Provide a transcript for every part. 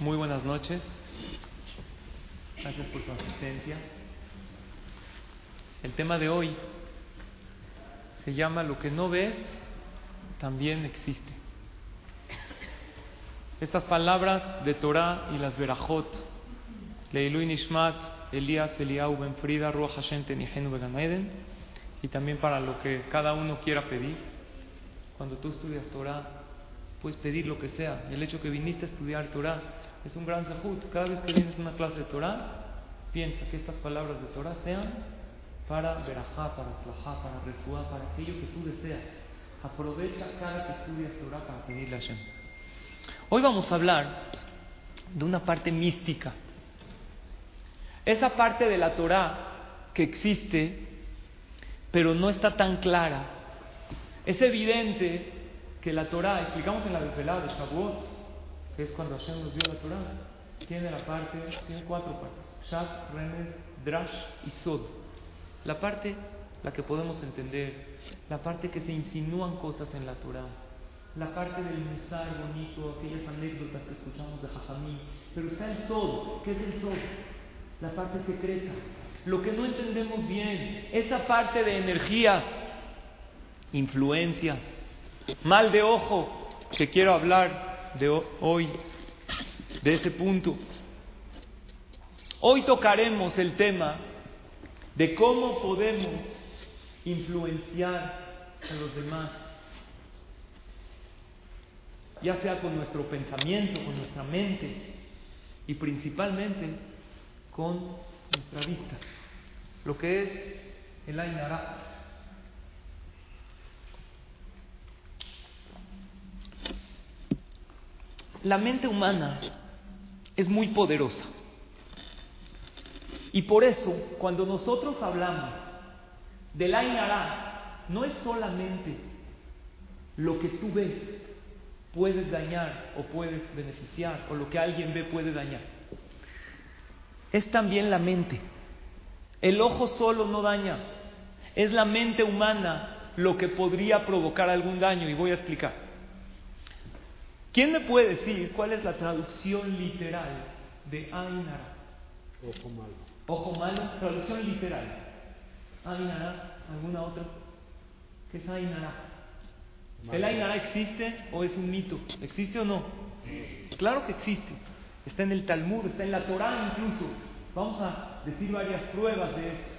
Muy buenas noches. Gracias por su asistencia. El tema de hoy se llama Lo que no ves también existe. Estas palabras de Torah y las Berajot, Leilui Nishmat, Elías, Eliau, Ben Frida, Ruach Hashem, Tenihenu, Beganeden, y también para lo que cada uno quiera pedir. Cuando tú estudias Torah, puedes pedir lo que sea. El hecho que viniste a estudiar Torah es un gran zahut. Cada vez que vienes a una clase de Torah, piensa que estas palabras de Torah sean para verajá, para tlajá, para refuá, para aquello que tú deseas. Aprovecha cada que estudias Torah para pedirle a Hashem. Hoy vamos a hablar de una parte mística. Esa parte de la Torah que existe, pero no está tan clara. Es evidente que la Torah, explicamos en la desvelada de Shavuot, es cuando Hashem nos dio la Torah, tiene la parte, tiene cuatro partes: Shat, Remes, Drash y Sod. La parte, la que podemos entender, la parte que se insinúan cosas en la Torah, la parte del musar bonito, aquellas anécdotas que escuchamos de Jajamí, pero está el Sod. ¿Qué es el Sod? La parte secreta. Lo que no entendemos bien, esa parte de energías, influencias, mal de ojo, que quiero hablar de hoy, de ese punto. Hoy tocaremos el tema de cómo podemos influenciar a los demás, ya sea con nuestro pensamiento, con nuestra mente y principalmente con nuestra vista, lo que es el Ainara. La mente humana es muy poderosa. Y por eso, cuando nosotros hablamos del Ainara, no es solamente lo que tú ves puedes dañar o puedes beneficiar, o lo que alguien ve puede dañar. Es también la mente. El ojo solo no daña. Es la mente humana lo que podría provocar algún daño, y voy a explicar. ¿Quién me puede decir cuál es la traducción literal de Ainara? Ojo malo. Ojo malo, traducción literal. Ainara, ¿alguna otra? ¿Qué es Ainara? ¿El Ainara existe o es un mito? ¿Existe o no? Claro que existe. Está en el Talmud, está en la Torah incluso. Vamos a decir varias pruebas de eso.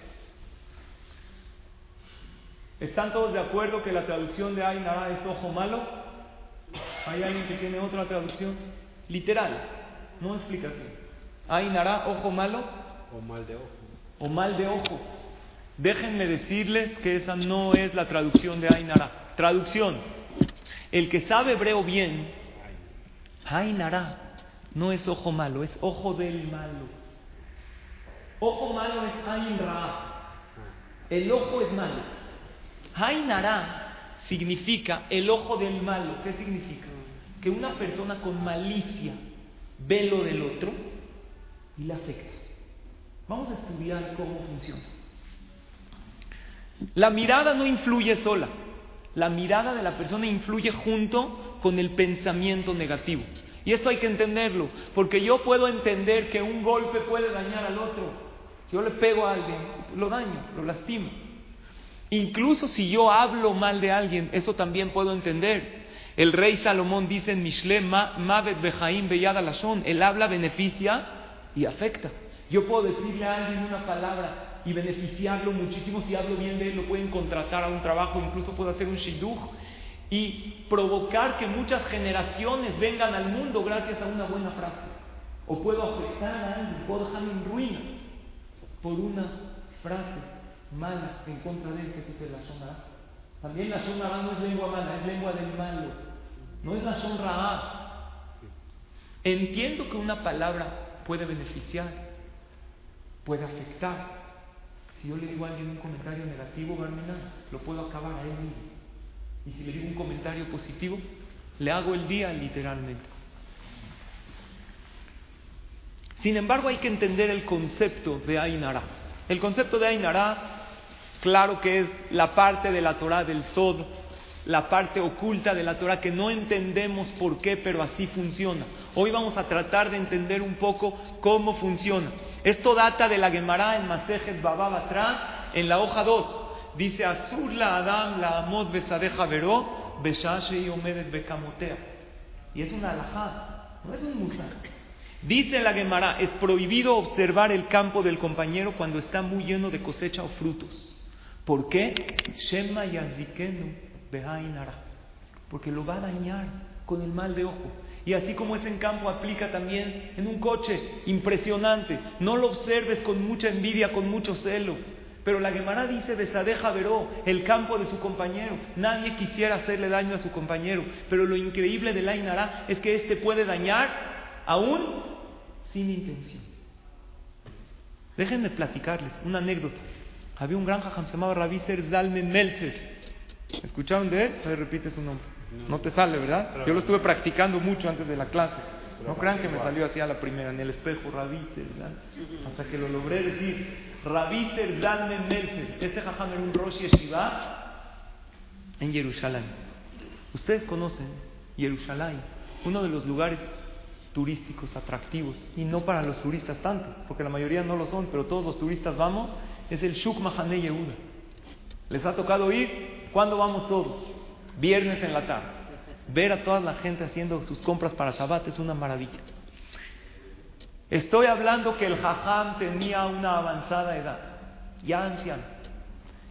¿Están todos de acuerdo que la traducción de Ainara es ojo malo? ¿Hay alguien que tiene otra traducción? Literal, no explicación. Ainara, ojo malo O mal de ojo. o mal de ojo. Déjenme decirles que esa no es la traducción de Ainara. Traducción. El que sabe hebreo bien, Ainara no es ojo malo, es ojo del malo. Ojo malo es Ain Ra. El ojo es malo. Ainara significa el ojo del malo. ¿Qué significa? Que una persona con malicia ve lo del otro y le afecta. Vamos a estudiar cómo funciona. La mirada no influye sola. La mirada de la persona influye junto con el pensamiento negativo. Y esto hay que entenderlo, porque yo puedo entender que un golpe puede dañar al otro. Si yo le pego a alguien, lo daño, lo lastimo. Incluso si yo hablo mal de alguien, eso también puedo entender. El rey Salomón dice en Mishle, Mavet Bejaim Beyada Lashon, el habla beneficia y afecta. Yo puedo decirle a alguien una palabra y beneficiarlo muchísimo. Si hablo bien de él, lo pueden contratar a un trabajo, incluso puedo hacer un shidduch y provocar que muchas generaciones vengan al mundo gracias a una buena frase. O puedo afectar a alguien, puedo dejarlo en ruinas por una frase mala en contra de él, que eso es la Shonara. También la Shonara no es lengua mala, es lengua del malo. No es la Shonra. Entiendo que una palabra puede beneficiar, puede afectar. Si yo le digo a alguien un comentario negativo, Barmina, lo puedo acabar a él mismo. Y si le digo un comentario positivo, le hago el día literalmente. Sin embargo, hay que entender el concepto de Ainara. El concepto de Ainara, claro que es la parte de la Torah del Sod, la parte oculta de la Torah que no entendemos por qué, pero así funciona. Hoy vamos a tratar de entender un poco cómo funciona. Esto data de la Gemara en Masejet Babab atrás, en la hoja 2. Dice, Azur la Adam la Amot besadeja veró, y omedet bekamotea. Y es una alajá, no es un musar. Dice la Gemara, es prohibido observar el campo del compañero cuando está muy lleno de cosecha o frutos. ¿Por qué? Shema yazikenu behainara. Porque lo va a dañar con el mal de ojo. Y así como es en campo, aplica también en un coche. Impresionante. No lo observes con mucha envidia, con mucho celo. Pero la Gemara dice, Besadeja veró, el campo de su compañero. Nadie quisiera hacerle daño a su compañero. Pero lo increíble de la Inara es que éste puede dañar aún sin intención. Déjenme platicarles una anécdota. Había un gran jajam, se llamaba Rabbi Zalmen Meltzer. ¿Escucharon de él? Ahí repite su nombre. No te sale, ¿verdad? Yo lo estuve practicando mucho antes de la clase. No crean que me salió así a la primera, en el espejo, Rabbi ¿verdad? Hasta que lo logré decir. Rabbi Zalmen Meltzer. Este jajam era un Rosh Yeshiva en Jerusalén. Ustedes conocen Jerusalén, uno de los lugares turísticos atractivos y no para los turistas tanto, porque la mayoría no lo son, pero todos los turistas vamos es el Shuk Mahane Yehuda. ¿Les ha tocado ir? ¿Cuándo vamos todos? Viernes en la tarde. Ver a toda la gente haciendo sus compras para Shabbat es una maravilla. Estoy hablando que el Jajam tenía una avanzada edad, ya anciano,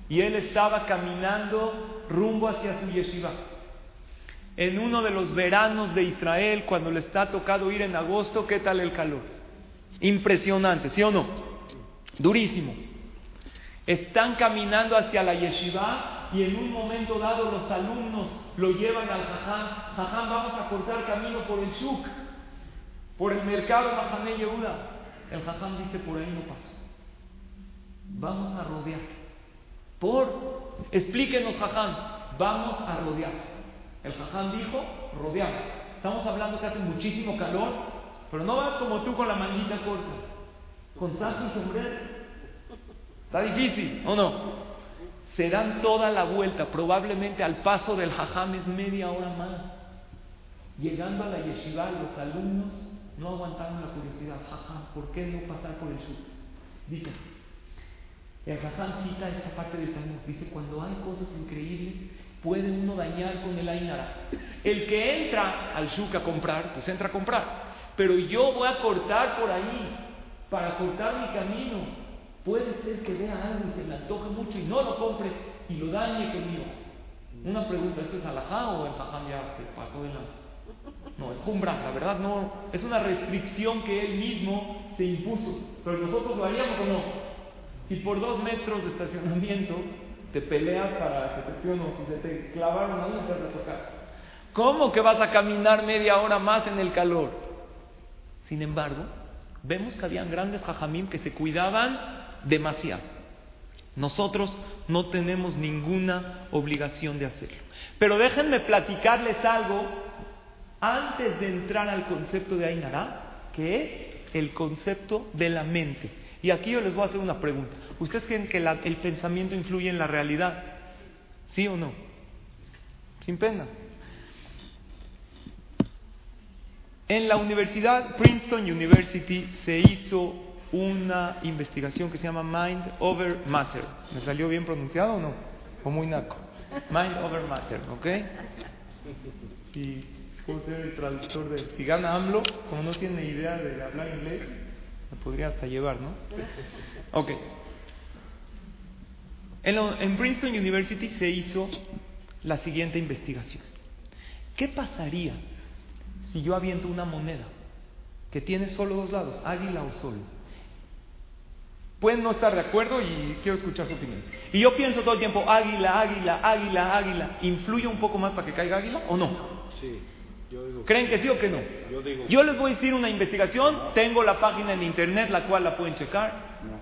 y él estaba caminando rumbo hacia su yeshiva. En uno de los veranos de Israel, cuando le está tocado ir en agosto, ¿qué tal el calor? Impresionante, ¿sí o no? Durísimo. Están caminando hacia la yeshiva y en un momento dado los alumnos lo llevan al jajam. Jajam, vamos a cortar camino por el shuk, por el mercado Mahané Yehuda. El jajam dice, por ahí no pasa. Vamos a rodear. Por, explíquenos jajam, vamos a rodear. El jajam dijo, rodeamos. Estamos hablando que hace muchísimo calor, pero no vas como tú con la manguita corta, con saco y sombrero. Está difícil, ¿o no? Se dan toda la vuelta, probablemente al paso del jajam es media hora más. Llegando a la yeshiva, los alumnos no aguantaron la curiosidad. Jajam, ¿por qué no pasar por el sur? Dice, el jajam cita esta parte del Talmud. Dice, cuando hay cosas increíbles, puede uno dañar con el ainara. El que entra al shuk a comprar, pues entra a comprar. Pero yo voy a cortar por ahí, para cortar mi camino. Puede ser que vea algo y se le antoje mucho y no lo compre y lo dañe conmigo. Una pregunta, ¿esto es alajá o el jajam ya se pasó de la... No, es jumbra, la verdad no, es una restricción que él mismo se impuso. Pero nosotros lo haríamos o no. Si por dos metros de estacionamiento te peleas para que te o si se te clavaron ahí, te vas a tocar. ¿Cómo que vas a caminar media hora más en el calor? Sin embargo, vemos que habían grandes jajamim que se cuidaban demasiado. Nosotros no tenemos ninguna obligación de hacerlo. Pero déjenme platicarles algo antes de entrar al concepto de Ainara, que es el concepto de la mente. Y aquí yo les voy a hacer una pregunta. ¿Ustedes creen que el pensamiento influye en la realidad? ¿Sí o no? Sin pena. En la universidad, Princeton University, se hizo una investigación que se llama Mind Over Matter. ¿Me salió bien pronunciado o no? O muy naco. Mind Over Matter, ¿ok? Y puedo ser el traductor de. Si gana AMLO, como no tiene idea de hablar inglés, me podría hasta llevar, ¿no? Ok. En, en Princeton University se hizo la siguiente investigación. ¿Qué pasaría si yo aviento una moneda que tiene solo dos lados, águila o sol? Pueden no estar de acuerdo y quiero escuchar su opinión. Y yo pienso todo el tiempo, águila, águila, águila, águila. ¿Influye un poco más para que caiga águila o no? Sí. Yo digo ¿Creen que sí o que no? Yo digo Yo les voy a decir una investigación. Tengo la página en internet, la cual la pueden checar. no.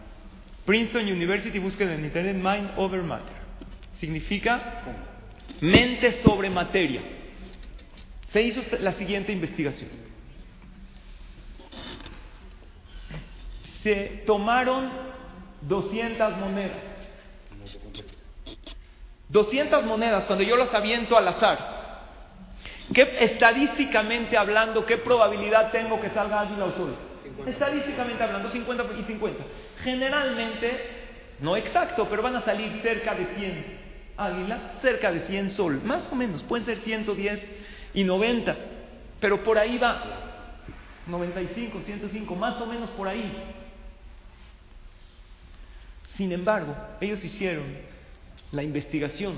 Princeton University, busquen en internet Mind Over Matter. Significa mente sobre materia. Se hizo la siguiente investigación. Se tomaron 200 monedas. 200 monedas, cuando yo las aviento al azar, ¿qué estadísticamente hablando, qué probabilidad tengo que salga águila o sol? Estadísticamente hablando, 50 y 50. Generalmente, no exacto, pero van a salir cerca de 100 águila, cerca de 100 sol, más o menos, pueden ser 110 y 90, pero por ahí va, 95, 105, más o menos por ahí. Sin embargo, ellos hicieron la investigación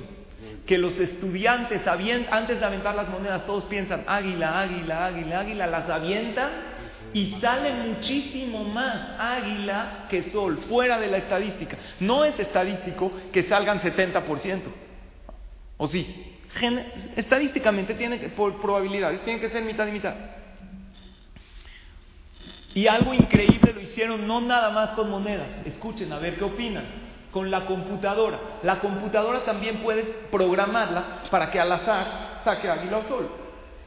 que los estudiantes antes de aventar las monedas todos piensan águila, águila, águila, águila, las avientan y sale muchísimo más águila que sol, fuera de la estadística. No es estadístico que salgan 70%. ¿O sí? estadísticamente, tiene que, por probabilidades, tiene que ser mitad y mitad. Y algo increíble lo hicieron no nada más con monedas. Escuchen, a ver qué opinan. Con la computadora. La computadora también puedes programarla para que al azar saque águila o sol.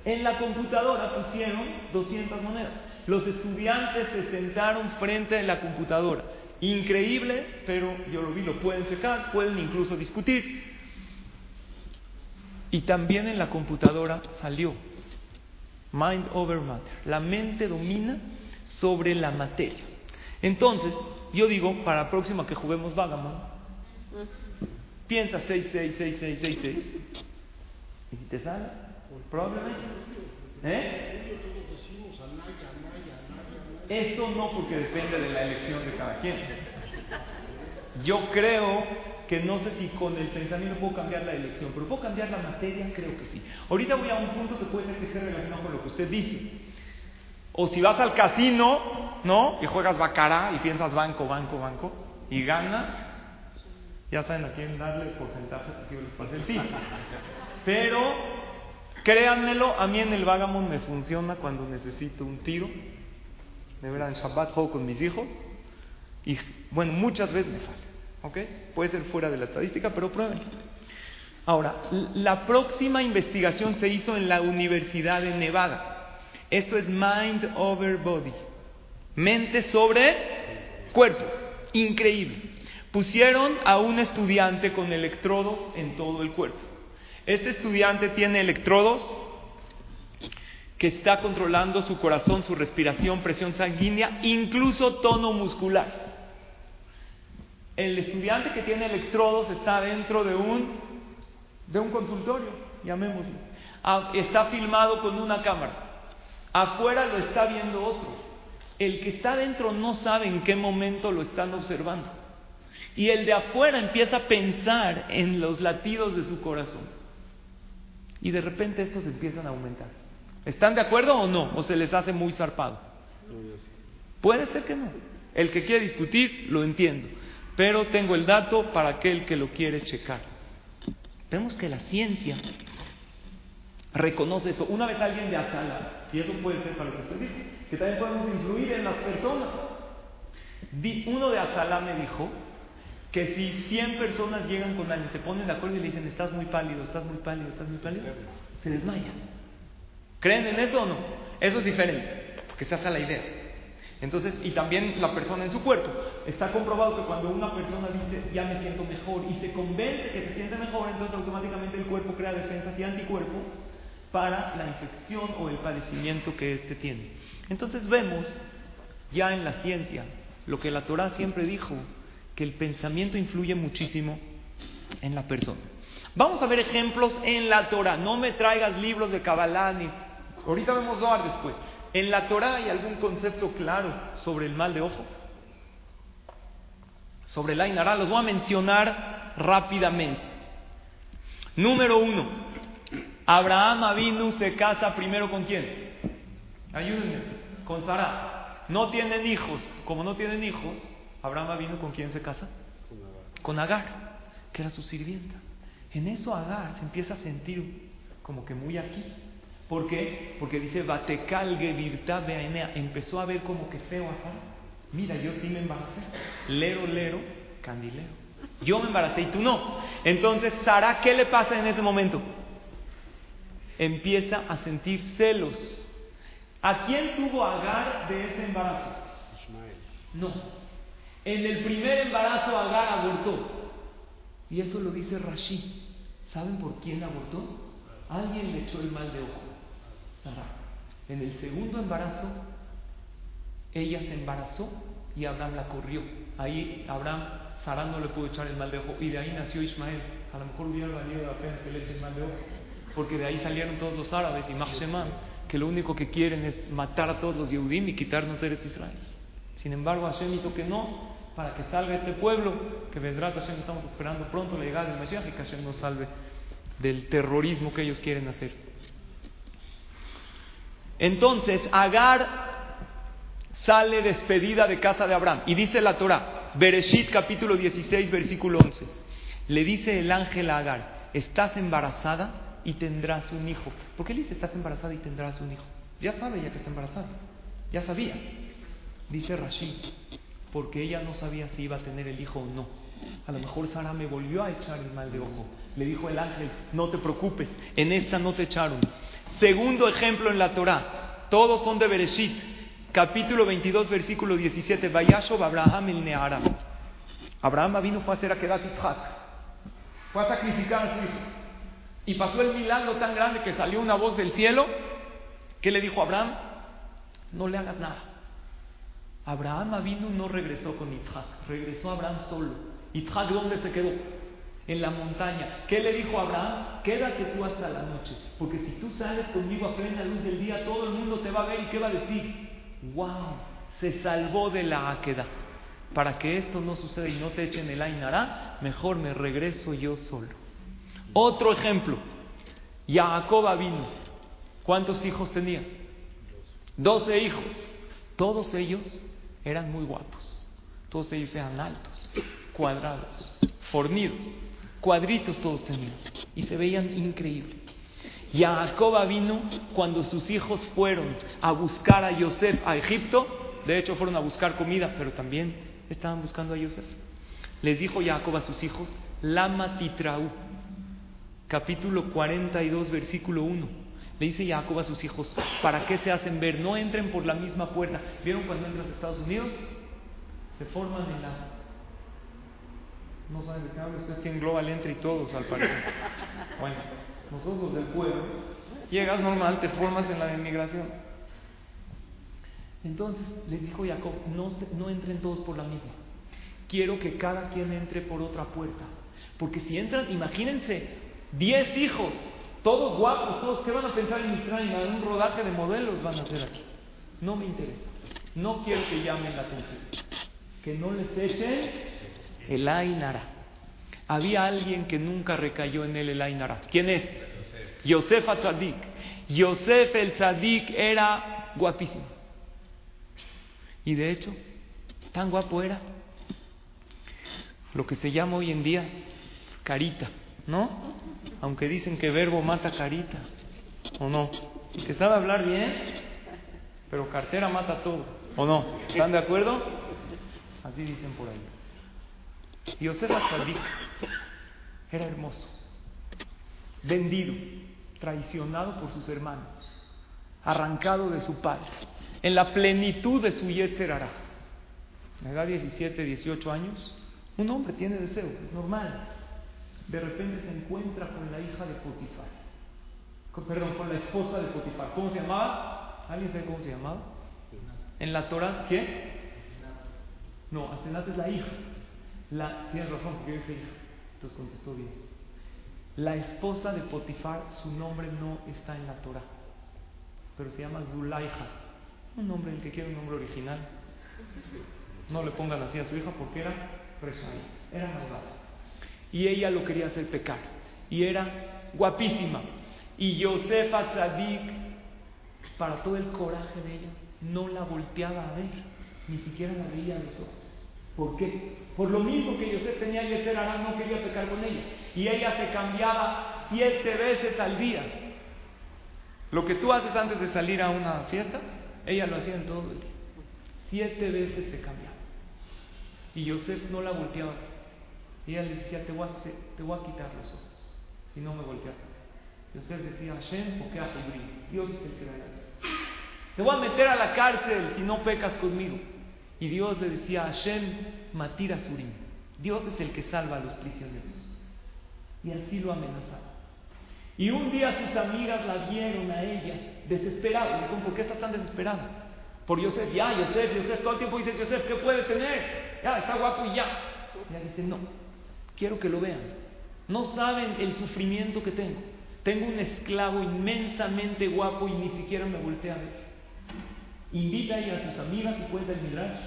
En la computadora pusieron 200 monedas. Los estudiantes se sentaron frente a la computadora. Increíble, pero yo lo vi, lo pueden checar, pueden incluso discutir. Y también en la computadora salió Mind over Matter. La mente domina sobre la materia. Entonces, yo digo, para la próxima que juguemos Vagamon, piensa 6, 6, 6, 6, 6, 6. ¿Y si te sale? Probablemente. ¿Eh? Eso no porque depende de la elección de cada quien. Yo creo que no sé si con el pensamiento puedo cambiar la elección, pero puedo cambiar la materia, creo que sí. Ahorita voy a un punto que puede ser que esté relacionado con lo que usted dice. O si vas al casino, ¿no? Y juegas bacará y piensas banco, banco, banco, y ganas, ya saben a quién darle porcentaje que les pasé el tip. Pero, créanmelo, a mí en el Vagamon me funciona cuando necesito un tiro de verdad, en Shabbat juego con mis hijos y, bueno, muchas veces me sale. ¿Ok? Puede ser fuera de la estadística, pero prueben. Ahora, la próxima investigación se hizo en la Universidad de Nevada. Esto es Mind over Body. Mente sobre cuerpo. Increíble. Pusieron a un estudiante con electrodos en todo el cuerpo. Este estudiante tiene electrodos que está controlando su corazón, su respiración, presión sanguínea, incluso tono muscular. El estudiante que tiene electrodos está dentro de un, de un consultorio, llamémoslo. Ah, está filmado con una cámara. Afuera lo está viendo otro. El que está dentro no sabe en qué momento lo están observando. Y el de afuera empieza a pensar en los latidos de su corazón. Y de repente estos empiezan a aumentar. ¿Están de acuerdo o no? ¿O se les hace muy zarpado? Puede ser que no. El que quiere discutir, lo entiendo. Pero tengo el dato para aquel que lo quiere checar. Vemos que la ciencia reconoce eso. Una vez alguien de Atala, y eso puede ser para lo que usted dice, que también podemos influir en las personas. Uno de Atala me dijo que si 100 personas llegan con alguien, se ponen de acuerdo y le dicen, estás muy pálido, estás muy pálido, estás muy pálido, se desmayan. ¿Creen en eso o no? Eso es diferente, porque se hace la idea. Entonces, y también la persona en su cuerpo. Está comprobado que cuando una persona dice, ya me siento mejor, y se convence que se siente mejor, entonces automáticamente el cuerpo crea defensas y anticuerpos para la infección o el padecimiento que éste tiene. Entonces vemos ya en la ciencia lo que la Torah siempre dijo, que el pensamiento influye muchísimo en la persona. Vamos a ver ejemplos en la Torah. No me traigas libros de Kabbalah ni Ahorita vemos Zohar después. ¿En la Torah hay algún concepto claro sobre el mal de ojo? Sobre el Ainara, los voy a mencionar rápidamente. Número uno, Abraham Avinu se casa primero con quién? Ayúdenme, con Sara. No tienen hijos. Como no tienen hijos, Abraham Avinu con quién se casa? Con Agar, que era su sirvienta. En eso Agar se empieza a sentir como que muy aquí. ¿Por qué? Porque dice, Batekalge virta empezó a ver como que feo acá. Mira, yo sí me embaracé. Lero, lero, candilero. Yo me embaracé y tú no. Entonces, Sara, ¿qué le pasa en ese momento? Empieza a sentir celos. ¿A quién tuvo Agar de ese embarazo? No. En el primer embarazo Agar abortó. Y eso lo dice Rashi. ¿Saben por quién abortó? Alguien le echó el mal de ojo. Sara. En el segundo embarazo, ella se embarazó y Abraham la corrió. Ahí Abraham, Sara no le pudo echar el mal de ojo y de ahí nació Ismael. A lo mejor hubiera valido la pena que le eche el mal de ojo, porque de ahí salieron todos los árabes y Mahsheman, que lo único que quieren es matar a todos los Yehudim y quitarnos Eretz Israel. Sin embargo, Hashem hizo que no, para que salga este pueblo, que vendrá Hashem estamos esperando pronto la llegada del Mesías y que Hashem nos salve del terrorismo que ellos quieren hacer. Entonces, Agar sale despedida de casa de Abraham. Y dice la Torah, Bereshit capítulo 16, versículo 11. Le dice el ángel a Agar, estás embarazada y tendrás un hijo. ¿Por qué le dice estás embarazada y tendrás un hijo? Ya sabe ya que está embarazada. Ya sabía. Dice Rashid, porque ella no sabía si iba a tener el hijo o no. A lo mejor Sara me volvió a echar el mal de ojo. Le dijo el ángel, no te preocupes, en esta no te echaron. Segundo ejemplo en la Torah, todos son de Bereshit, capítulo 22, versículo 17, Vayashov Abraham el Neara. Abraham vino fue a hacer a Kedat fue a sacrificar a su hijo. Y pasó el milagro tan grande que salió una voz del cielo que le dijo a Abraham, no le hagas nada. Abraham vino no regresó con Isaac, regresó Abraham solo. Isaac, ¿dónde se quedó? En la montaña. ¿Qué le dijo a Abraham? Quédate tú hasta la noche, porque si tú sales conmigo a plena luz del día, todo el mundo te va a ver y qué va a decir. ¡Wow! Se salvó de la áqueda. Para que esto no suceda y no te echen el Ainará, mejor me regreso yo solo. Otro ejemplo. Jacob vino. ¿Cuántos hijos tenía? Doce hijos. Todos ellos eran muy guapos. Todos ellos eran altos, cuadrados, fornidos, cuadritos todos tenían. Y se veían increíbles. Jacob vino cuando sus hijos fueron a buscar a Yosef a Egipto. De hecho, fueron a buscar comida, pero también estaban buscando a Yosef. Les dijo Jacob a sus hijos, Lama Titraú, capítulo 42, versículo 1. Le dice Jacob a sus hijos, ¿para qué se hacen ver? No entren por la misma puerta. ¿Vieron cuando entran a Estados Unidos? Se forman en la... No saben de qué hablo, ustedes tienen Global Entry todos al parecer. Bueno, nosotros del pueblo, llegas normal, te formas en la inmigración. Entonces les dijo Jacob, no, no entren todos por la misma. Quiero que cada quien entre por otra puerta. Porque si entran, imagínense, 10 hijos, todos guapos, todos, ¿qué van a pensar en En Un rodaje de modelos van a hacer aquí. No me interesa. No quiero que llamen la atención. Que no les echen el Ainara. Había alguien que nunca recayó en él el Ainara. ¿Quién es? Yosef Atzadik. Yosef el Tzadik era guapísimo. Y de hecho, tan guapo era. Lo que se llama hoy en día carita, ¿no? Aunque dicen que verbo mata carita, ¿o no? Que sabe hablar bien, pero cartera mata todo, ¿o no? ¿Están de acuerdo? Así dicen por ahí. Yosef Atzadik era hermoso, vendido, traicionado por sus hermanos, arrancado de su padre, en la plenitud de su Yetzer A la edad de 17, 18 años, un hombre tiene deseo, es normal. De repente se encuentra con la hija de Potifar, perdón, con la esposa de Potifar. ¿Cómo se llamaba? ¿Alguien sabe cómo se llamaba? En la Torah, ¿qué? No, Asenat es la hija. La, tienes razón, porque yo dije hija. Entonces contestó bien. La esposa de Potifar, su nombre no está en la Torah, pero se llama Zulaija. Un nombre, el que quiera un nombre original. No le pongan así a su hija porque era era malvada. Y ella lo quería hacer pecar. Y era guapísima. Y Josefa Tzadik, para todo el coraje de ella, no la volteaba a ver, ni siquiera la veía a los ojos. ¿Por qué? Por lo mismo que Yosef tenía ser Arán, no quería pecar con ella. Y ella se cambiaba siete veces al día. Lo que tú haces antes de salir a una fiesta, ella lo hacía en todo el día. Siete veces se cambiaba. Y Yosef no la volteaba. Y ella le decía, te voy a, te voy a quitar los ojos, si no me volteas. Yosef decía, Hashem o Dios es el que da Te voy a meter a la cárcel si no pecas conmigo. Y Dios le decía, Hashem Matira Surim. Dios es el que salva a los prisioneros. Y así lo amenazaba. Y un día sus amigas la vieron a ella desesperada. Le ¿por qué estás tan desesperada? Por Yosef, ya, Yosef, Yosef, todo el tiempo dices, Yosef, ¿qué puede tener? Ya, está guapo y ya. Y ella dice, no, quiero que lo vean. No saben el sufrimiento que tengo. Tengo un esclavo inmensamente guapo y ni siquiera me voltea a ver. Invita ella a sus amigas y cuenta el Midrash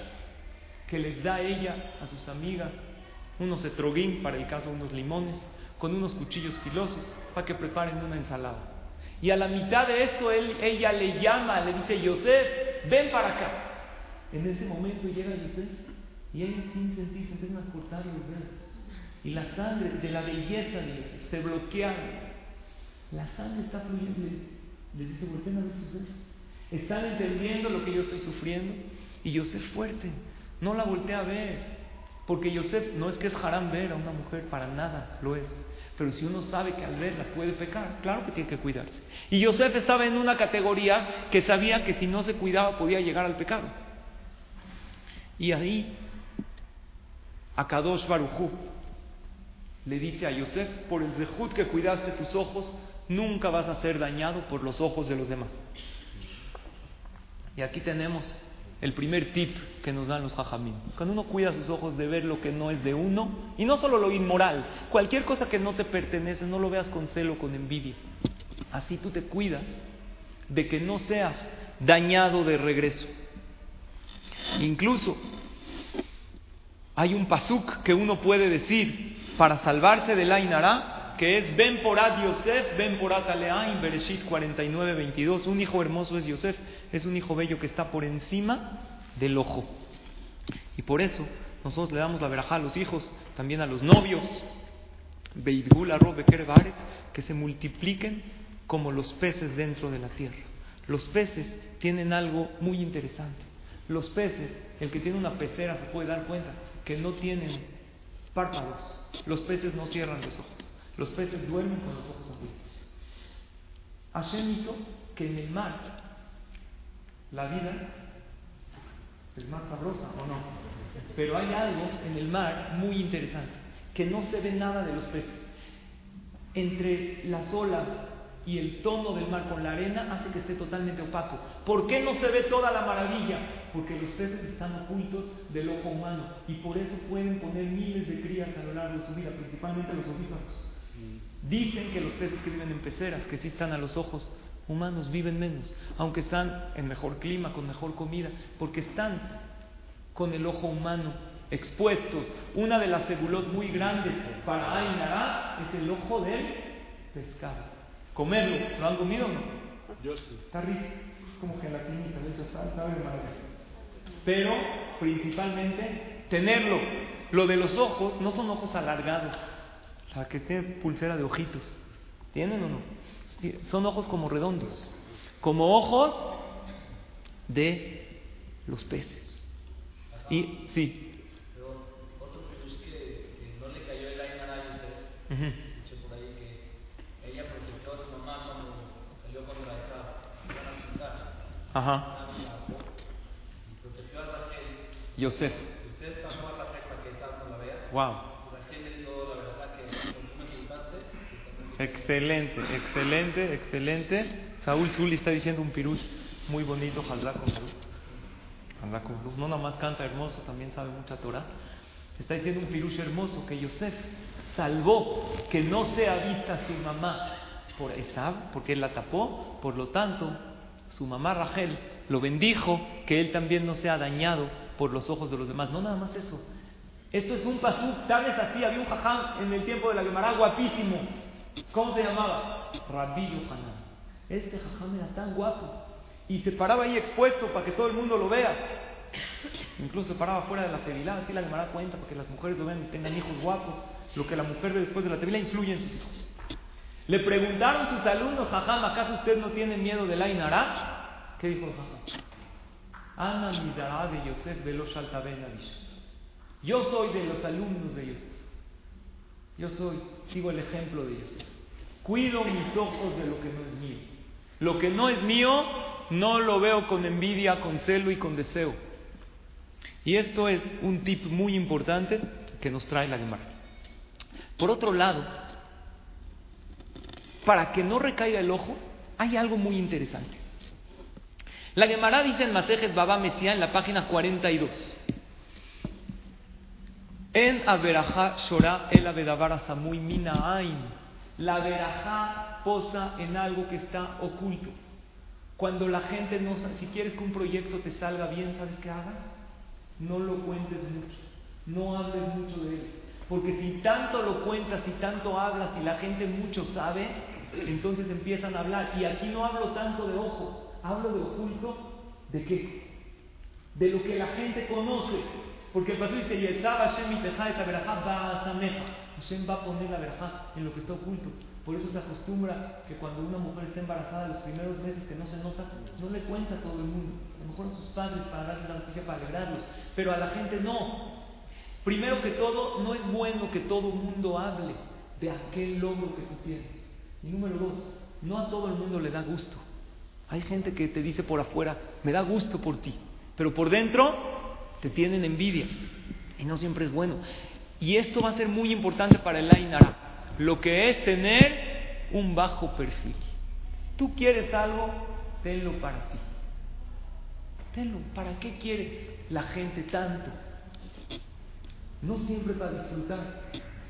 que les da ella a sus amigas unos etroguín, para el caso unos limones, con unos cuchillos filosos para que preparen una ensalada. Y a la mitad de eso ella le llama, le dice, Yosef, ven para acá. En ese momento llega Yosef y ella sin sentir se empiezan a cortar los dedos. Y la sangre de la belleza de Yosef se bloquea. La sangre está fluyendo. Les dice, volteen a ver sus dedos. Están entendiendo lo que yo estoy sufriendo. Y Yosef fuerte, no la voltea a ver. Porque Yosef no es que es haram ver a una mujer, para nada lo es. Pero si uno sabe que al verla puede pecar, claro que tiene que cuidarse. Y Yosef estaba en una categoría que sabía que si no se cuidaba podía llegar al pecado. Y ahí, a Kadosh Barujú le dice a Yosef, por el zehut que cuidaste tus ojos, nunca vas a ser dañado por los ojos de los demás. Y aquí tenemos el primer tip que nos dan los jajamín. Cuando uno cuida sus ojos de ver lo que no es de uno, y no solo lo inmoral, cualquier cosa que no te pertenece, no lo veas con celo, con envidia. Así tú te cuidas de que no seas dañado de regreso. Incluso hay un pasuk que uno puede decir para salvarse del Ainara, que es Ben porat Yosef, Ben porat Aleain, Bereshit 49, 22. Un hijo hermoso es Yosef, es un hijo bello que está por encima del ojo. Y por eso nosotros le damos la verajá a los hijos, también a los novios, que se multipliquen como los peces dentro de la tierra. Los peces tienen algo muy interesante. Los peces, el que tiene una pecera se puede dar cuenta que no tienen párpados. Los peces no cierran los ojos. Los peces duermen con los ojos abiertos. Hashem hizo que en el mar la vida es más sabrosa o no. Pero hay algo en el mar muy interesante, que no se ve nada de los peces. Entre las olas y el tono del mar con la arena hace que esté totalmente opaco. ¿Por qué no se ve toda la maravilla? Porque los peces están ocultos del ojo humano y por eso pueden poner miles de crías a lo largo de su vida, principalmente los ovíparos. Dicen que los peces que viven en peceras, que sí están a los ojos humanos, viven menos, aunque están en mejor clima, con mejor comida, porque están con el ojo humano expuestos. Una de las segulot muy grandes para Ainara es el ojo del pescado. Comerlo, ¿lo han comido o no? Yo sí. Está rico, como gelatinita, de hecho sabe Pero principalmente tenerlo. Lo de los ojos no son ojos alargados, la que tiene pulsera de ojitos. ¿Tienen o no? Son ojos como redondos, como ojos de los peces. Y sí. Pero otro que, que, no le cayó el aire a Yosef, Yosef. Usted pasó a Rachel para que esa no la vea. Wow. Excelente, excelente, excelente. Saúl Zuli está diciendo un pirush muy bonito, No nada más canta hermoso, también sabe mucha Torah. Está diciendo un pirush hermoso que Yosef salvó que no sea vista su mamá por Esab, porque él la tapó. Por lo tanto, su mamá Rachel lo bendijo que él también no sea dañado por los ojos de los demás. No nada más eso. Esto es un pasú, tal vez así, había un jajam en el tiempo de la Gemara guapísimo, ¿Cómo se llamaba? Rabbi Yohanan. Este jajam era tan guapo y se paraba ahí expuesto para que todo el mundo lo vea. Incluso se paraba fuera de la tevilá, así la Gemara cuenta para que las mujeres lo vean y tengan hijos guapos. Lo que la mujer después de la tevilá influye en sus hijos. Le preguntaron sus alumnos, jajam, ¿acaso usted no tiene miedo del Ainara? ¿Qué dijo el jajam? Ana de Yosef Yo soy de los alumnos de Yosef. Yo soy, sigo el ejemplo de Yosef. Cuido mis ojos de lo que no es mío. Lo que no es mío no lo veo con envidia, con celo y con deseo. Y esto es un tip muy importante que nos trae la Gemara. Por otro lado, para que no recaiga el ojo, hay algo muy interesante. La Gemara dice en Masejet Baba Metzia en la página 42. En Averajá Shora el Avedavara Samui Minain. La verajá posa en algo que está oculto. Cuando la gente no sabe, si quieres que un proyecto te salga bien, ¿sabes qué hagas? No lo cuentes mucho, no hables mucho de él. Porque si tanto lo cuentas, si tanto hablas, y la gente mucho sabe, entonces empiezan a hablar. Y aquí no hablo tanto de ojo, hablo de oculto, ¿de qué? De lo que la gente conoce. Porque el paso dice, Hashem Hashem va a poner la verajá en lo que está oculto. Por eso se acostumbra que cuando una mujer está embarazada, los primeros meses que no se nota, no le cuenta a todo el mundo. A lo mejor a sus padres para darles la noticia, para alegrarlos. Pero a la gente no. Primero que todo, no es bueno que todo el mundo hable de aquel logro que tú tienes. Y número dos, no a todo el mundo le da gusto. Hay gente que te dice por afuera, me da gusto por ti, pero por dentro te tienen envidia. Y no siempre es bueno. Y esto va a ser muy importante para el Ainara, lo que es tener un bajo perfil. Tú quieres algo, tenlo para ti. Tenlo. ¿Para qué quiere la gente tanto? No siempre para disfrutar,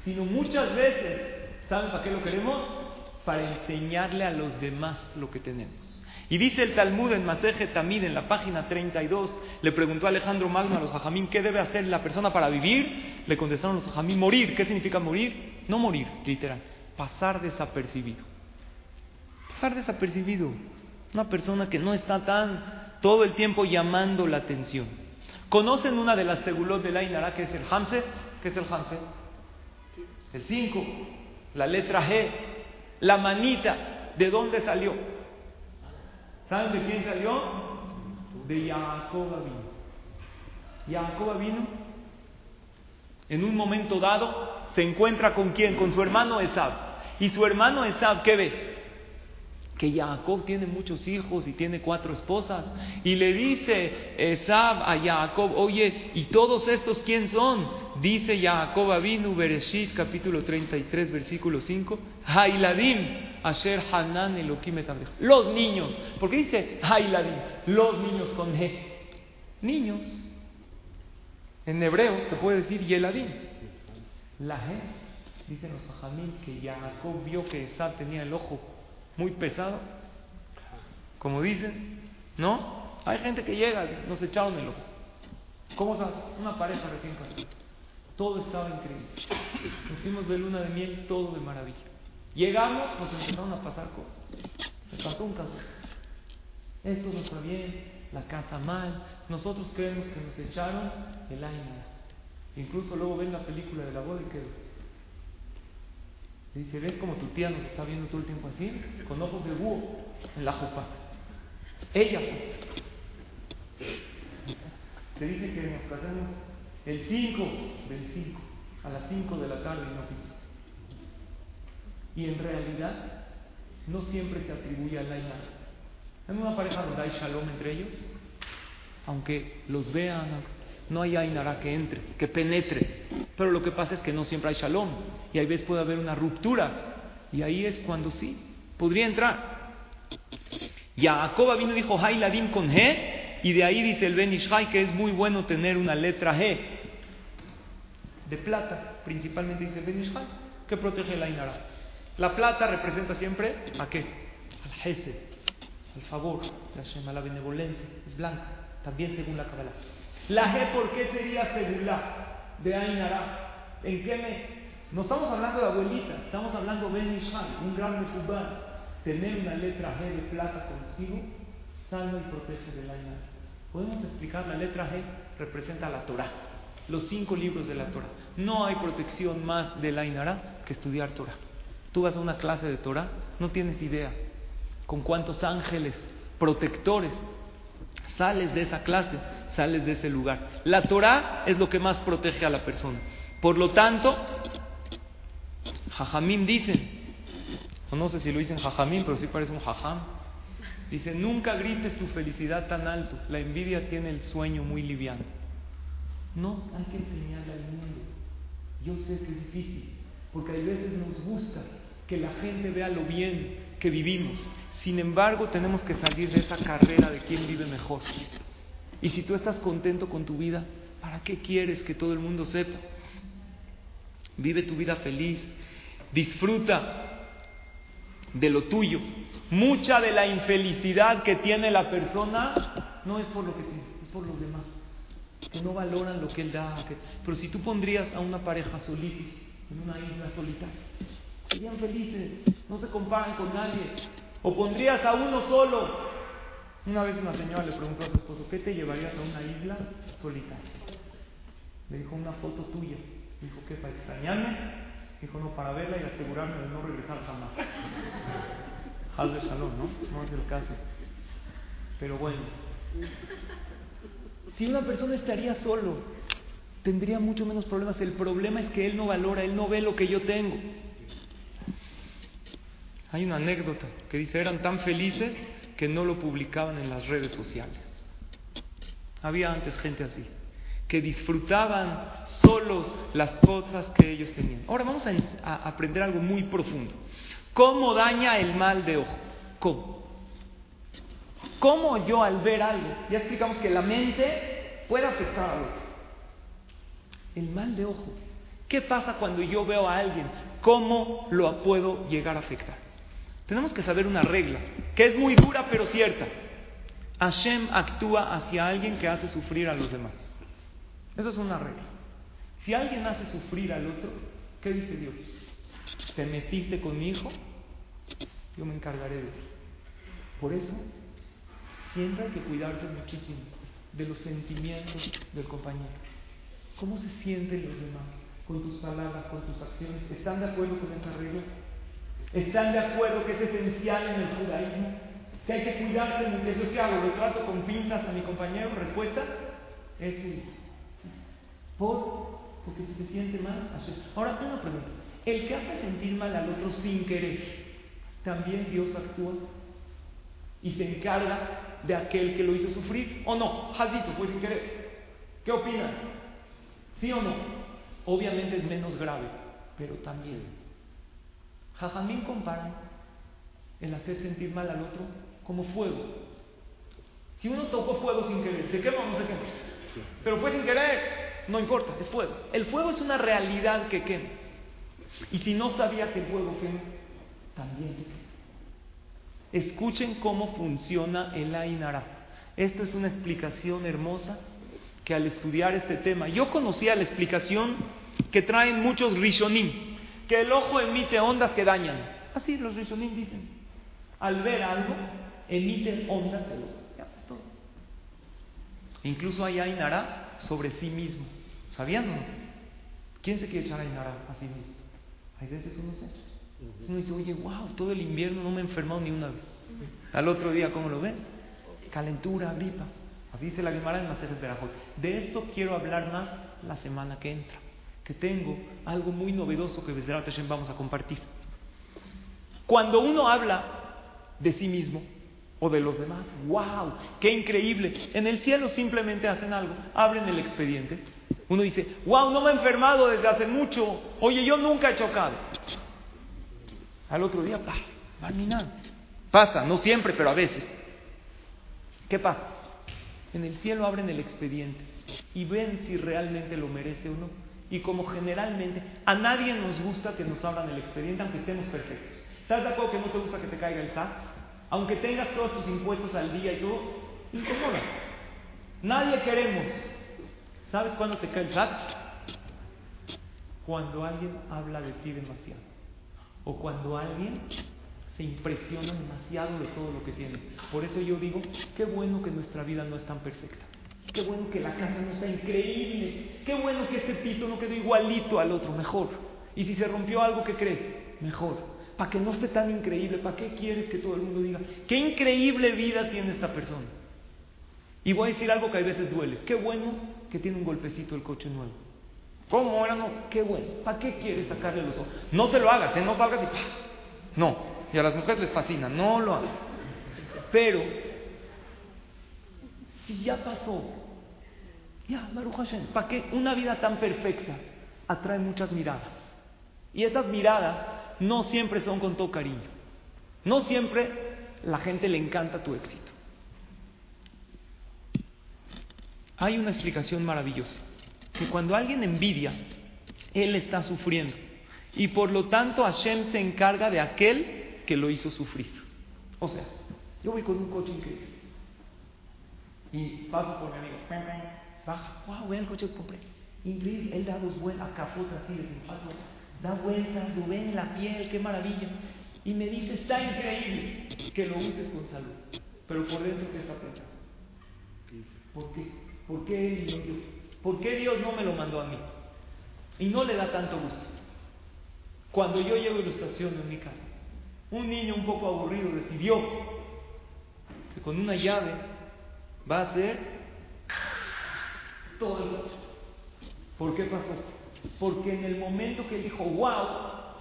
sino muchas veces, ¿saben para qué lo queremos? Para enseñarle a los demás lo que tenemos. Y dice el Talmud en Maseje Tamid, en la página 32, le preguntó a Alejandro Magno a los hajamim, ¿qué debe hacer la persona para vivir? Le contestaron los hajamim, morir. ¿Qué significa morir? No morir, literal, pasar desapercibido. Pasar desapercibido. Una persona que no está tan todo el tiempo llamando la atención. ¿Conocen una de las segulot de la Inara que es el Hamse? ¿Qué es el Hamse? El 5, la letra G, la manita, ¿de dónde salió? ¿Saben de quién salió? De Jacob vino. Jacob vino. En un momento dado se encuentra con quién? Con su hermano Esab. Y su hermano Esab, ¿qué ve? Que Jacob tiene muchos hijos y tiene cuatro esposas. Y le dice Esab a Jacob, oye, ¿y todos estos quién son? Dice Jacob Avinu, Bereshit, capítulo 33, versículo 5, Hailadim, Asher Hanan Elohim Los niños. ¿Por qué dice Hailadim? Los niños con G. Niños. En hebreo se puede decir Yeladim. La G, dicen los Fajamim, que Jacob vio que Esab tenía el ojo muy pesado. Como dicen, ¿no? Hay gente que llega, nos echaron el ojo. ¿Cómo? Una pareja recién casada. Todo estaba increíble. Nos fuimos de luna de miel, todo de maravilla. Llegamos, nos empezaron a pasar cosas. Me pasó un caso. Esto no está bien, la casa mal. Nosotros creemos que nos echaron el ánimo. Incluso luego ven la película de la boda y dice, ¿ves como tu tía nos está viendo todo el tiempo así? Con ojos de búho en la jupa. Ella Te dice que nos casamos el 5 del 5 a las 5 de la tarde y no y en realidad no siempre se atribuye al Ainara. Hay una pareja donde hay shalom entre ellos, aunque los vean, no hay Ainara que entre, que penetre. Pero lo que pasa es que no siempre hay shalom y a veces puede haber una ruptura y ahí es cuando sí, podría entrar. Jacob vino y dijo Hailadim con G y de ahí dice el Ben Ishai que es muy bueno tener una letra G de plata, principalmente dice el Ben Ishai, que protege la Ainara. La plata representa siempre a qué? Al Hesed, al favor a la benevolencia. Es blanca, también según la Kabbalah. La G, ¿por qué sería segula de Ainara? ¿En qué me.? No estamos hablando de abuelita, estamos hablando de Ben un gran cubano. Tener una letra G de plata consigo salva y protege del Ainara. Podemos explicar, la letra G representa la Torah, los cinco libros de la Torah. No hay protección más del Ainara que estudiar Torah. Tú vas a una clase de Torah, no tienes idea con cuántos ángeles protectores sales de esa clase, sales de ese lugar. La Torah es lo que más protege a la persona. Por lo tanto, Jajamim dicen, no sé si lo dicen Jajamim, pero sí parece un Jajam. Dice, nunca grites tu felicidad tan alto, la envidia tiene el sueño muy liviano. No, hay que enseñarle al mundo. Yo sé que es difícil, porque hay veces nos gusta que la gente vea lo bien que vivimos. Sin embargo, tenemos que salir de esa carrera de quién vive mejor. Y si tú estás contento con tu vida, ¿para qué quieres que todo el mundo sepa? Vive tu vida feliz, disfruta de lo tuyo. Mucha de la infelicidad que tiene la persona no es por lo que tiene, es por los demás, que no valoran lo que él da. Pero si tú pondrías a una pareja solitis en una isla solitaria, serían felices, no se comparan con nadie. O pondrías a uno solo. Una vez una señora le preguntó a su esposo, ¿qué te llevarías a una isla solitaria? Le dijo, una foto tuya. Dijo, ¿qué? ¿Para extrañarme? Dijo, no, para verla y asegurarme de no regresar jamás. Haz de salón, ¿no? No es el caso. Pero bueno, si una persona estaría solo, tendría mucho menos problemas. El problema es que él no valora, él no ve lo que yo tengo. Hay una anécdota que dice, eran tan felices que no lo publicaban en las redes sociales. Había antes gente así, que disfrutaban solos las cosas que ellos tenían. Ahora vamos a, aprender algo muy profundo. ¿Cómo daña el mal de ojo? ¿Cómo? ¿Cómo yo al ver algo? Ya explicamos que la mente puede afectar a otro. El mal de ojo. ¿Qué pasa cuando yo veo a alguien? ¿Cómo lo puedo llegar a afectar? Tenemos que saber una regla, que es muy dura pero cierta. Hashem actúa hacia alguien que hace sufrir a los demás. Eso es una regla. Si alguien hace sufrir al otro, ¿qué dice Dios? Te metiste con mi hijo, yo me encargaré de ti. Por eso, siempre hay que cuidarse muchísimo de los sentimientos del compañero. ¿Cómo se sienten los demás con tus palabras, con tus acciones? ¿Están de acuerdo con esa regla? ¿Están de acuerdo que es esencial en el judaísmo? Que hay que cuidarse eso que hago, lo trato con pinzas a mi compañero, respuesta es sí. ¿Por? Porque se siente mal. Ahora, una pregunta. El que hace sentir mal al otro sin querer, ¿también Dios actúa? Y se encarga de aquel que lo hizo sufrir, ¿o no? Jadito, fue sin querer. ¿Qué opinan? ¿Sí o no? Obviamente es menos grave, pero también Jajamín comparan el hacer sentir mal al otro como fuego. Si uno tocó fuego sin querer, ¿se quema o no se quema? Pero fue sin querer, no importa, es fuego. El fuego es una realidad que quema. Y si no sabía que el fuego quema, también se quema. Escuchen cómo funciona el Ainara. Esta es una explicación hermosa que al estudiar este tema, yo conocía la explicación que traen muchos Rishonim que el ojo emite ondas que dañan. Así los Rishonim dicen. Al ver algo, emiten ondas el ojo. Ya, es todo. Incluso hay Ainara sobre sí mismo. ¿Sabían o no? ¿Quién se quiere echar Ainara a sí mismo? Hay veces uno se Uno dice, oye, wow, todo el invierno no me he enfermado ni una vez. Al otro día, ¿cómo lo ves? Calentura, gripa. Así dice la Gemara en Maceres Berajot. De esto quiero hablar más la semana que entra que tengo algo muy novedoso que desde Hashem vamos a compartir. Cuando uno habla de sí mismo o de los demás, wow, qué increíble. En el cielo simplemente hacen algo, abren el expediente. Uno dice, wow, no me he enfermado desde hace mucho. Oye, yo nunca he chocado. Al otro día, pa. Pasa, no siempre, pero a veces. ¿Qué pasa? En el cielo abren el expediente y ven si realmente lo merece o no. Y como generalmente a nadie nos gusta que nos abran el expediente aunque estemos perfectos. ¿Estás de acuerdo que no te gusta que te caiga el SAT? Aunque tengas todos tus impuestos al día y todo, incomoda. Nadie queremos. ¿Sabes cuándo te cae el SAT? Cuando alguien habla de ti demasiado. O cuando alguien se impresiona demasiado de todo lo que tiene. Por eso yo digo, qué bueno que nuestra vida no es tan perfecta. Qué bueno que la casa no está increíble. Qué bueno que este piso no quedó igualito al otro, mejor. Y si se rompió algo, ¿qué crees? Mejor. Para que no esté tan increíble, ¿para qué quieres que todo el mundo diga, qué increíble vida tiene esta persona? Y voy a decir algo que a veces duele. Qué bueno que tiene un golpecito el coche nuevo. ¿Cómo ahora no? Qué bueno. ¿Para qué quieres sacarle los ojos? No se lo hagas, ¿eh? no salgas y No. Y a las mujeres les fascina, no lo hagas. Pero si ya pasó, ya, Baruch Hashem, ¿para qué una vida tan perfecta atrae muchas miradas? Y esas miradas no siempre son con todo cariño. No siempre la gente le encanta tu éxito. Hay una explicación maravillosa, que cuando alguien envidia, él está sufriendo. Y por lo tanto Hashem se encarga de aquel que lo hizo sufrir. O sea, yo voy con un coche increíble y paso por mi amigo, baja, wow, vean el coche que compré. Increíble, él da dos vueltas, capota así de simpático, da vueltas, lo ven la piel, qué maravilla. Y me dice, está increíble que lo uses con salud. Pero por dentro, ¿qué está pensando? ¿Por qué? ¿Por qué él y yo? ¿Por qué Dios no me lo mandó a mí? Y no le da tanto gusto. Cuando yo lo estaciono en mi casa, un niño un poco aburrido decidió que con una llave va a hacer todo el coche. ¿Por qué pasó? Porque en el momento que él dijo, wow,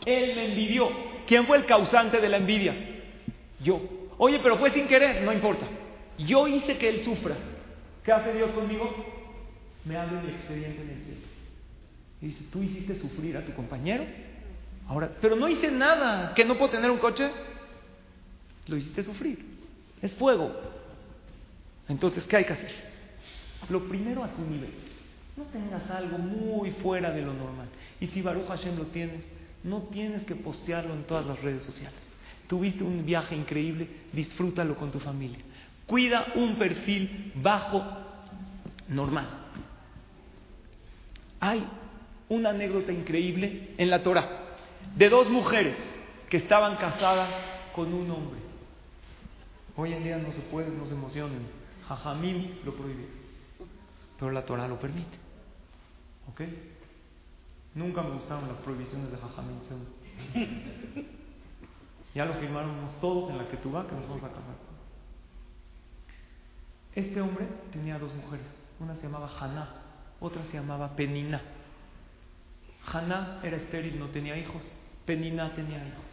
él me envidió. ¿Quién fue el causante de la envidia? Yo. Oye, pero fue sin querer, no importa. Yo hice que él sufra. ¿Qué hace Dios conmigo? Me abre el expediente en el cielo. Y dice, tú hiciste sufrir a tu compañero. Ahora, pero no hice nada. ¿Que no puedo tener un coche? Lo hiciste sufrir. Es fuego. Entonces, ¿qué hay que hacer? Lo primero a tu nivel. No tengas algo muy fuera de lo normal. Y si Baruch Hashem lo tienes, no tienes que postearlo en todas las redes sociales. Tuviste un viaje increíble, disfrútalo con tu familia. Cuida un perfil bajo normal. Hay una anécdota increíble en la Torah de dos mujeres que estaban casadas con un hombre. Hoy en día no se puede, no se emocionen. Jajamim lo prohíbe, pero la Torah lo permite. ¿Ok? Nunca me gustaron las prohibiciones de Jajamim. ya lo firmamos todos en la que tú vas que nos vamos a casar. Este hombre tenía dos mujeres. Una se llamaba Haná, otra se llamaba Penina. Haná era estéril, no tenía hijos. Penina tenía hijos.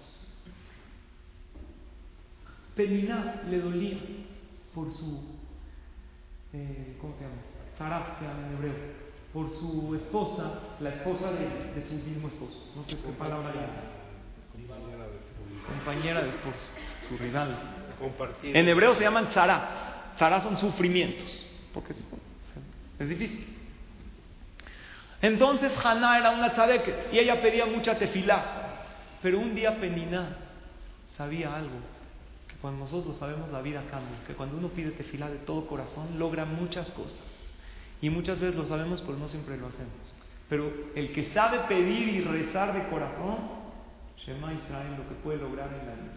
Penina le dolía por su, eh, ¿cómo se llama? Llama en hebreo, por su esposa, la esposa de, de su mismo esposo. No sé qué palabra Compañera de esposo, su rival. En hebreo se llaman tzara. Tzara son sufrimientos, porque es, es difícil. Entonces Haná era una tzadeke y ella pedía mucha tefilá. Pero un día Penina sabía algo, cuando nosotros sabemos la vida cambia, que cuando uno pide tefilá de todo corazón logra muchas cosas. Y muchas veces lo sabemos, pero no siempre lo hacemos. Pero el que sabe pedir y rezar de corazón, Shema Israel, lo que puede lograr en la vida.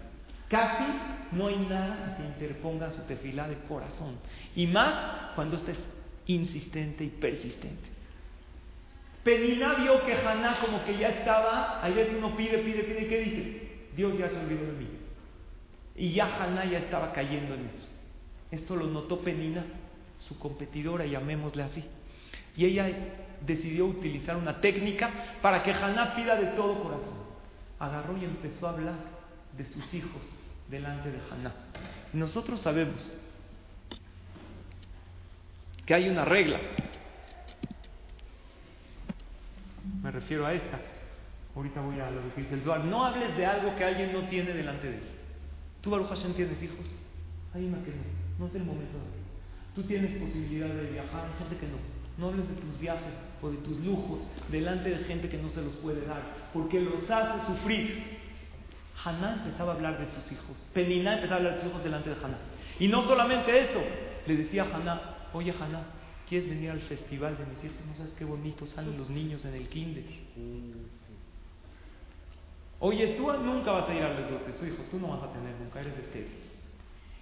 Casi no hay nada que se interponga a su tefilá de corazón. Y más cuando estés insistente y persistente. Penina vio que Haná como que ya estaba, hay veces uno pide, pide, pide, ¿qué dice? Dios ya se olvidó de mí. Y ya Haná ya estaba cayendo en eso. Esto lo notó Penina, su competidora, llamémosle así. Y ella decidió utilizar una técnica para que Haná pida de todo corazón. Agarró y empezó a hablar de sus hijos delante de Haná. nosotros sabemos que hay una regla me refiero a esta. Ahorita voy a lo que dice el. No hables de algo que alguien no tiene delante de él. ¿Tú, Baruch Hashem, tienes hijos? Hay que no. No es el momento. Tú tienes posibilidad de viajar, hay gente que no. No hables de tus viajes o de tus lujos delante de gente que no se los puede dar, porque los hace sufrir. Haná empezaba a hablar de sus hijos. Penina empezaba a hablar de sus hijos delante de Haná. Y no solamente eso, le decía a Haná, oye Haná, ¿Quieres venir al festival de mis hijos? No sabes qué bonito salen los niños en el kinder. Oye, tú nunca vas a ir al de su hijo, tú no vas a tener nunca, eres estéril.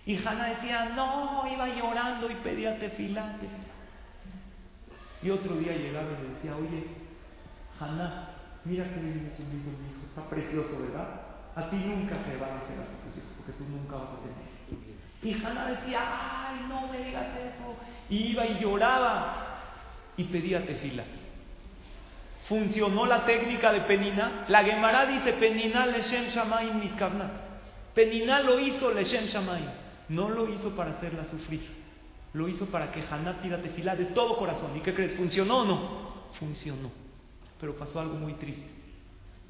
Y Hanna decía, no, iba llorando y pedía tefilá. Y otro día llegaba y le decía, oye, Hanna, mira qué lindo mi hijo, está precioso, ¿verdad? A ti nunca te van a hacer así tus porque tú nunca vas a tener. Y Hanna decía, ay, no me digas eso iba y lloraba y pedía tefila. Funcionó la técnica de Penina. La Gemara dice Penina leshem shamayim mitkavna. Penina lo hizo leshem shamayim. No lo hizo para hacerla sufrir. Lo hizo para que Haná pida tefila de todo corazón. ¿Y qué crees? ¿Funcionó o no? Funcionó. Pero pasó algo muy triste.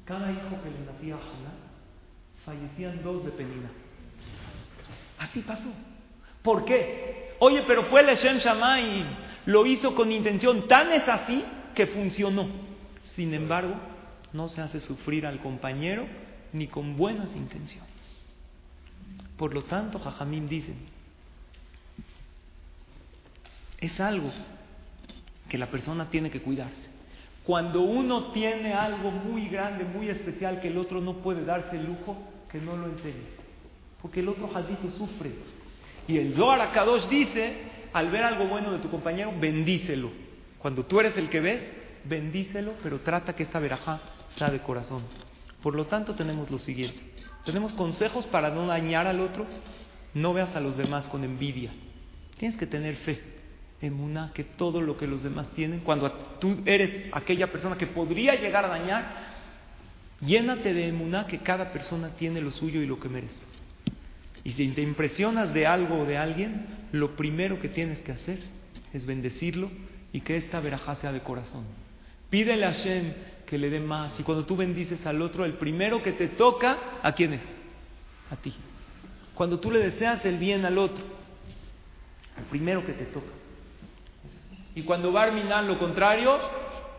cada hijo que le nacía a Haná, fallecían dos de penina. Así pasó. ¿Por qué? Oye, pero fue el Shem Shammai, lo hizo con intención. Tan es así que funcionó. Sin embargo, no se hace sufrir al compañero ni con buenas intenciones. Por lo tanto, Jajamín dice, es algo que la persona tiene que cuidarse. Cuando uno tiene algo muy grande, muy especial, que el otro no puede darse el lujo, que no lo enseñe. Porque el otro jaldito sufre. Y el Zohar Akadosh dice, al ver algo bueno de tu compañero, bendícelo. Cuando tú eres el que ves, bendícelo, pero trata que esta verajá sea de corazón. Por lo tanto, tenemos lo siguiente. Tenemos consejos para no dañar al otro. No veas a los demás con envidia. Tienes que tener fe emuná, que todo lo que los demás tienen, cuando tú eres aquella persona que podría llegar a dañar, llénate de emuná que cada persona tiene lo suyo y lo que merece. Y si te impresionas de algo o de alguien, lo primero que tienes que hacer es bendecirlo y que esta verajá sea de corazón. Pídele a Hashem que le dé más. Y cuando tú bendices al otro, el primero que te toca, ¿a quién es? A ti. Cuando tú le deseas el bien al otro, el primero que te toca. Y cuando va a lo contrario,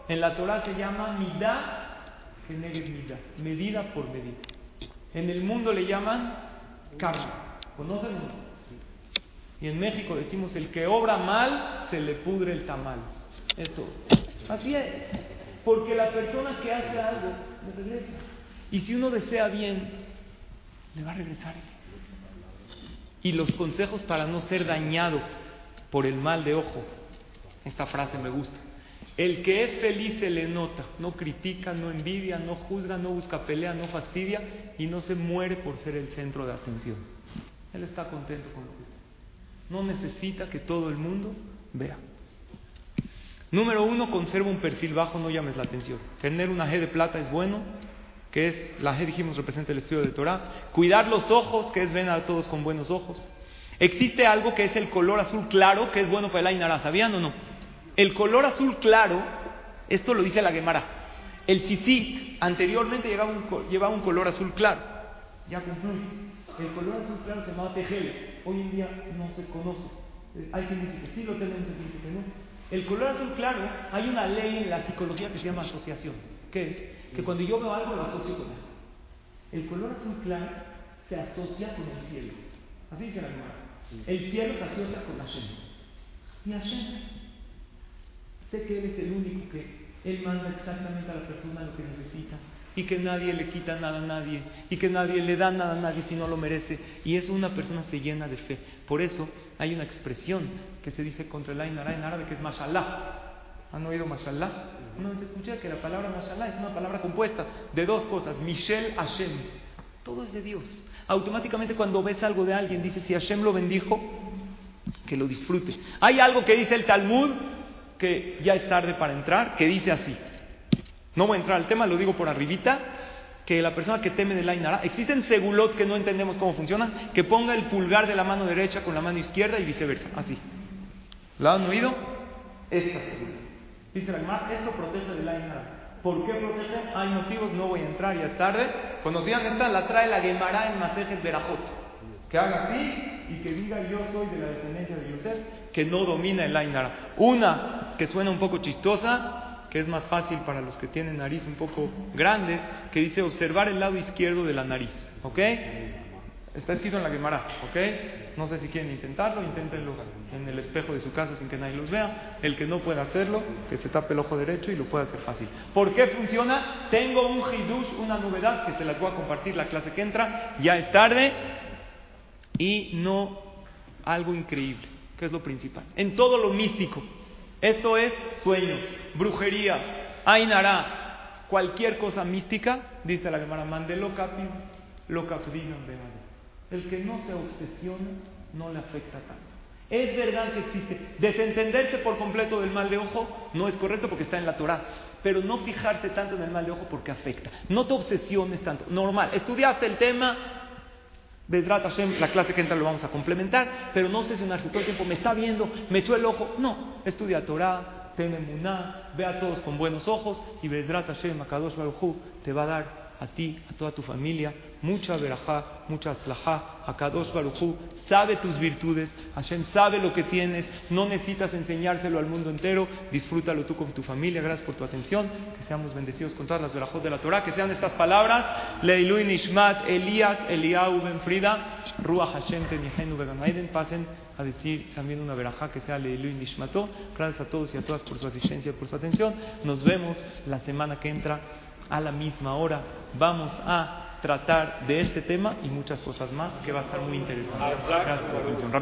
en la Torah se llama midá, midá, medida por medida. En el mundo le llaman karma. ¿Conocen? Y en México decimos, el que obra mal, se le pudre el tamal. Esto. Así es. Porque la persona que hace algo, le regresa. Y si uno desea bien, le va a regresar. Y los consejos para no ser dañado por el mal de ojo esta frase me gusta. El que es feliz se le nota, no critica, no envidia, no juzga, no busca pelea, no fastidia y no se muere por ser el centro de atención. Él está contento con lo que No necesita que todo el mundo vea. Número uno, conserva un perfil bajo, no llames la atención. Tener una G de plata es bueno, que es, la G dijimos representa el estudio de Torah. Cuidar los ojos, que es ven a todos con buenos ojos. Existe algo que es el color azul claro, que es bueno para el Ainara, ¿sabían o no? El color azul claro, esto lo dice la Gemara. El tzitzit anteriormente llevaba un, color azul claro. Ya concluye. El color azul claro se llamaba tejele. Hoy en día no se conoce. Hay quien dice que sí lo tenemos, quien dice que no. El color azul claro, hay una ley en la psicología que se llama asociación. ¿Qué es? Que cuando yo veo algo lo asocio con algo. El color azul claro se asocia con el cielo. Así dice la Gemara. El cielo se asocia con Hashem. Y Hashem Sé que Él es el único que Él manda exactamente a la persona lo que necesita y que nadie le quita nada a nadie y que nadie le da nada a nadie si no lo merece. Y eso una persona se llena de fe. Por eso hay una expresión que se dice contra el Ainara en árabe que es mashallah. ¿Han oído mashallah? No se escucha que la palabra mashallah es una palabra compuesta de dos cosas, Michel Hashem. Todo es de Dios. Automáticamente cuando ves algo de alguien, dice, si Hashem lo bendijo, que lo disfrute. Hay algo que dice el Talmud que ya es tarde para entrar, que dice así. No voy a entrar al tema, lo digo por arribita, que la persona que teme del Ainara, existen segulot que no entendemos cómo funcionan, que ponga el pulgar de la mano derecha con la mano izquierda y viceversa, así. ¿La han oído? Esta Dice la Gemara, esto protege del Ainara. ¿Por qué protege? Hay motivos, no voy a entrar, ya es tarde. ¿Conocían esta? La trae la Gemara en Masejes Berajot. Que haga así y que diga yo soy de la descendencia de Yosef que no domina el Ainara. Una que suena un poco chistosa, que es más fácil para los que tienen nariz un poco grande, que dice observar el lado izquierdo de la nariz. ¿Ok? Está escrito en la Gemara, ¿ok? No sé si quieren intentarlo, inténtenlo en el espejo de su casa sin que nadie los vea. El que no pueda hacerlo, que se tape el ojo derecho y lo pueda hacer fácil. ¿Por qué funciona? Tengo un hidush, una novedad que se las voy a compartir la clase que entra. Ya es tarde y no algo increíble que es lo principal. En todo lo místico. Esto es sueños, brujería, ainara, cualquier cosa mística, dice la Gemara, mande lo capin, lo El que no se obsesiona no le afecta tanto. Es verdad que existe. Desentenderse por completo del mal de ojo no es correcto porque está en la Torah. Pero no fijarse tanto en el mal de ojo porque afecta. No te obsesiones tanto. Normal. Estudiaste el tema, Bedrat Hashem, la clase que entra lo vamos a complementar, pero no obsesionarse todo el tiempo, me está viendo, me echó el ojo. No, estudia Torah, ten emuná, ve a todos con buenos ojos y Bezrat Hashem, Akadosh Baruj te va a dar a ti, a toda tu familia, mucha verajá, mucha atzlajá, Akadosh Barujú, sabe tus virtudes, Hashem sabe lo que tienes, no necesitas enseñárselo al mundo entero, disfrútalo tú con tu familia, gracias por tu atención, que seamos bendecidos con todas las verajot de la Torah, que sean estas palabras, Leilu Nishmat, Elías, Eliyahu Ben Frida, Ruach Hashem Tenihenu Beganaiden, pasen a decir también una verajá que sea Leilu Nishmato, gracias a todos y a todas por su asistencia y por su atención, nos vemos la semana que entra a la misma hora vamos a tratar de este tema y muchas cosas más que va a estar muy interesante. Gracias por la atención.